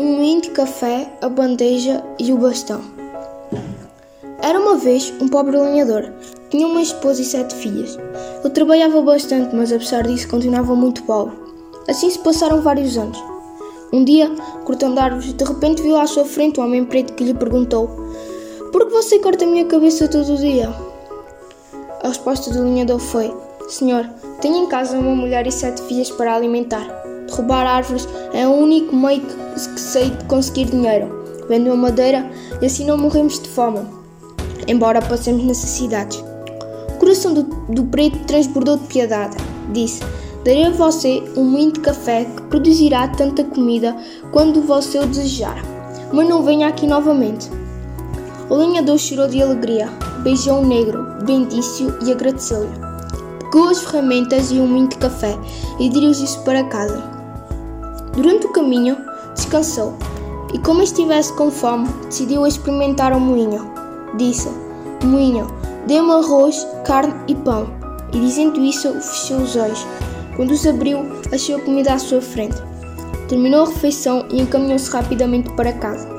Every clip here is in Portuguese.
Um de café, a bandeja e o bastão. Era uma vez um pobre lenhador. Tinha uma esposa e sete filhas. Ele trabalhava bastante, mas apesar disso continuava muito pobre. Assim se passaram vários anos. Um dia, cortando árvores, de repente viu à sua frente um homem preto que lhe perguntou: Por que você corta a minha cabeça todo dia? A resposta do lenhador foi: Senhor, tenho em casa uma mulher e sete filhas para alimentar. Derrubar árvores é o único meio que sei de conseguir dinheiro. Vendo a madeira e assim não morremos de fome, embora passemos necessidades. O coração do, do preto transbordou de piedade. Disse: Darei a você um moinho de café que produzirá tanta comida quando você o desejar. Mas não venha aqui novamente. O lenhador chorou de alegria, beijou o negro, bendisse-o e agradeceu-lhe. Pegou as ferramentas e um moinho de café e dirigiu-se para casa. Durante o caminho, descansou e, como estivesse com fome, decidiu experimentar o moinho. Disse: Moinho, dê-me arroz, carne e pão. E dizendo isso, fechou os olhos. Quando os abriu, achou a comida à sua frente. Terminou a refeição e encaminhou-se rapidamente para casa.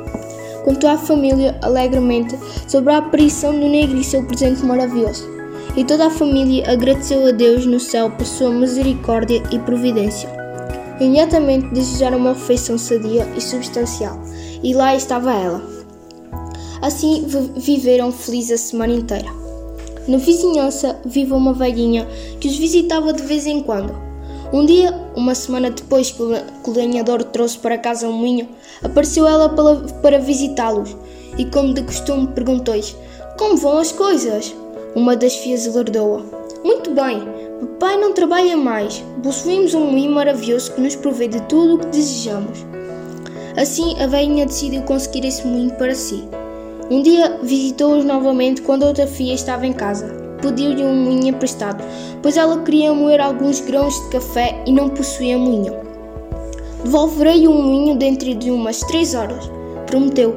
Contou à família alegremente sobre a aparição do negro e seu presente maravilhoso. E toda a família agradeceu a Deus no céu por sua misericórdia e providência. Imediatamente desejaram uma refeição sadia e substancial, e lá estava ela. Assim viveram felizes a semana inteira. Na vizinhança vive uma velhinha que os visitava de vez em quando. Um dia, uma semana depois que o lenhador trouxe para casa um moinho, apareceu ela para, visitá-los e, como de costume, perguntou-lhes: Como vão as coisas? Uma das filhas alardou-a: Muito bem, Papai não trabalha mais. Possuímos um moinho maravilhoso que nos provê de tudo o que desejamos. Assim, a velhinha decidiu conseguir esse moinho para si. Um dia visitou-os novamente quando outra filha estava em casa. Pediu-lhe um moinho emprestado, pois ela queria moer alguns grãos de café e não possuía moinho. Devolverei um moinho dentro de umas três horas, prometeu.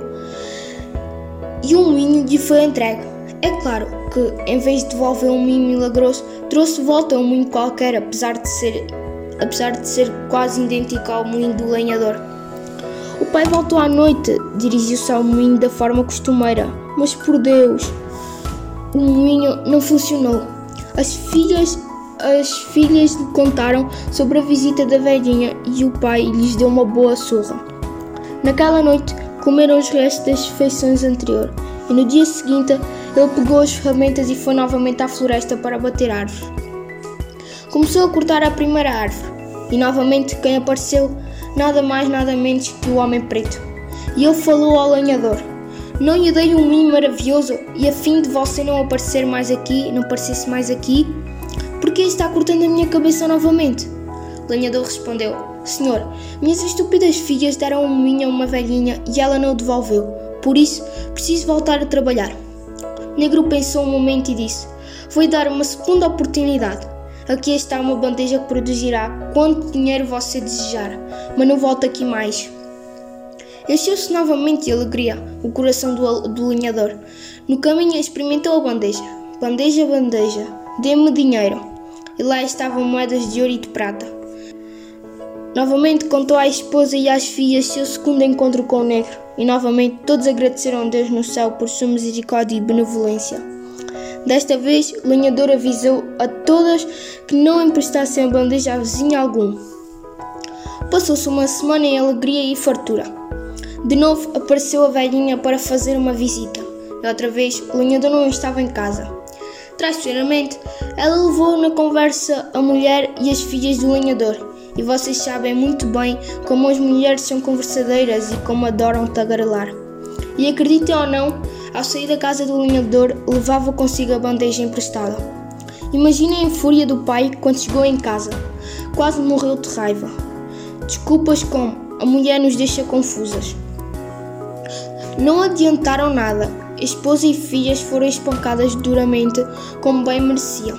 E um moinho lhe foi entregue. É claro que, em vez de devolver um moinho milagroso, trouxe de volta um moinho qualquer, apesar de ser, apesar de ser quase idêntico ao moinho do lenhador. O pai voltou à noite, dirigiu-se ao moinho da forma costumeira, mas por Deus, o moinho não funcionou. As filhas, as filhas lhe contaram sobre a visita da velhinha e o pai lhes deu uma boa surra. Naquela noite, comeram os restos das refeições anteriores e no dia seguinte ele pegou as ferramentas e foi novamente à floresta para bater árvores. Começou a cortar a primeira árvore e novamente quem apareceu nada mais nada menos que o homem preto. E ele falou ao lenhador: Não lhe dei um moinho maravilhoso e a fim de você não aparecer mais aqui, não aparecesse mais aqui, porque está cortando a minha cabeça novamente? Lenhador respondeu: Senhor, minhas estúpidas filhas deram um moinho a uma velhinha e ela não o devolveu. Por isso, preciso voltar a trabalhar. Negro pensou um momento e disse: Vou dar uma segunda oportunidade. Aqui está uma bandeja que produzirá quanto dinheiro você desejar, mas não volta aqui mais. Encheu-se novamente de alegria o coração do, do lenhador. No caminho experimentou a bandeja. Bandeja, bandeja, dê-me dinheiro. E lá estavam moedas de ouro e de prata. Novamente contou à esposa e às filhas seu segundo encontro com o negro, e novamente todos agradeceram a Deus no céu por sua misericórdia e benevolência. Desta vez, o lenhador avisou a todas que não emprestassem a bandeja a vizinho algum. Passou-se uma semana em alegria e fartura. De novo apareceu a velhinha para fazer uma visita. E outra vez, o lenhador não estava em casa. Traiçoeiramente, ela levou na conversa a mulher e as filhas do lenhador e vocês sabem muito bem como as mulheres são conversadeiras e como adoram tagarelar. E acreditem ou não, ao sair da casa do lenhador, levava consigo a bandeja emprestada. Imaginem a fúria do pai quando chegou em casa. Quase morreu de raiva. Desculpas como a mulher nos deixa confusas. Não adiantaram nada. Esposa e filhas foram espancadas duramente, como bem mereciam.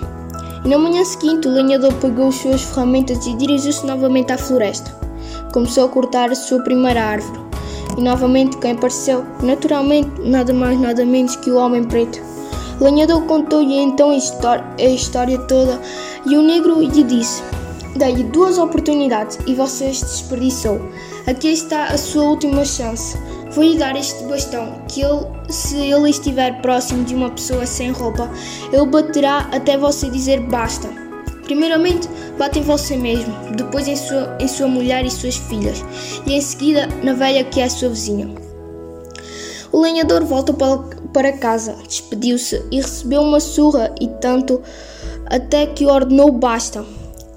E na manhã seguinte, o lenhador pegou as suas ferramentas e dirigiu-se novamente à floresta. Começou a cortar a sua primeira árvore. E novamente quem apareceu, naturalmente, nada mais nada menos que o homem preto. O lenhador contou-lhe então a a história toda e o negro lhe disse: Dei-lhe duas oportunidades e você as desperdiçou. Aqui está a sua última chance. Vou-lhe dar este bastão, que ele, se ele estiver próximo de uma pessoa sem roupa, ele baterá até você dizer basta. Primeiramente, bate em você mesmo, depois em sua, em sua mulher e suas filhas, e em seguida na velha que é sua vizinha. O lenhador volta para, casa, despediu-se e recebeu uma surra e tanto até que ordenou basta.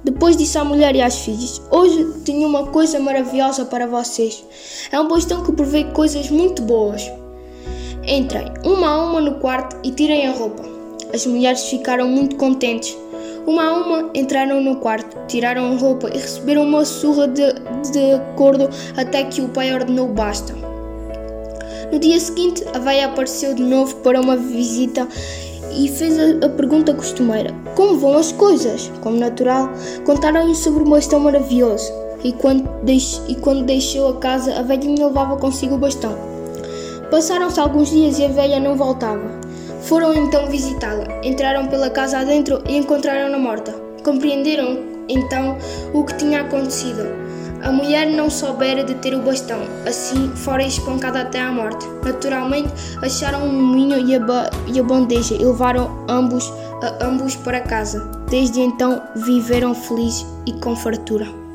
Depois disse à mulher e às filhas: Hoje tenho uma coisa maravilhosa para vocês. É um bastão que prevê coisas muito boas. Entrem uma a uma no quarto e tirem a roupa. As mulheres ficaram muito contentes. Uma a uma entraram no quarto, tiraram a roupa e receberam uma surra de, de acordo até que o pai ordenou basta. No dia seguinte, a veia apareceu de novo para uma visita e fez a, a, pergunta costumeira: Como vão as coisas? Como natural, contaram-lhe sobre o bastão maravilhoso. E quando, deix, e quando deixou a casa, a velhinha levava consigo o bastão. Passaram-se alguns dias e a velha não voltava. Foram então visitá-la. Entraram pela casa adentro e encontraram-na morta. Compreenderam então o que tinha acontecido. A mulher não soubera de ter o bastão, assim fora espancada até à morte. Naturalmente, acharam o moinho e a, e a bandeja e levaram ambos, a ambos para casa. Desde então, viveram felizes e com fartura.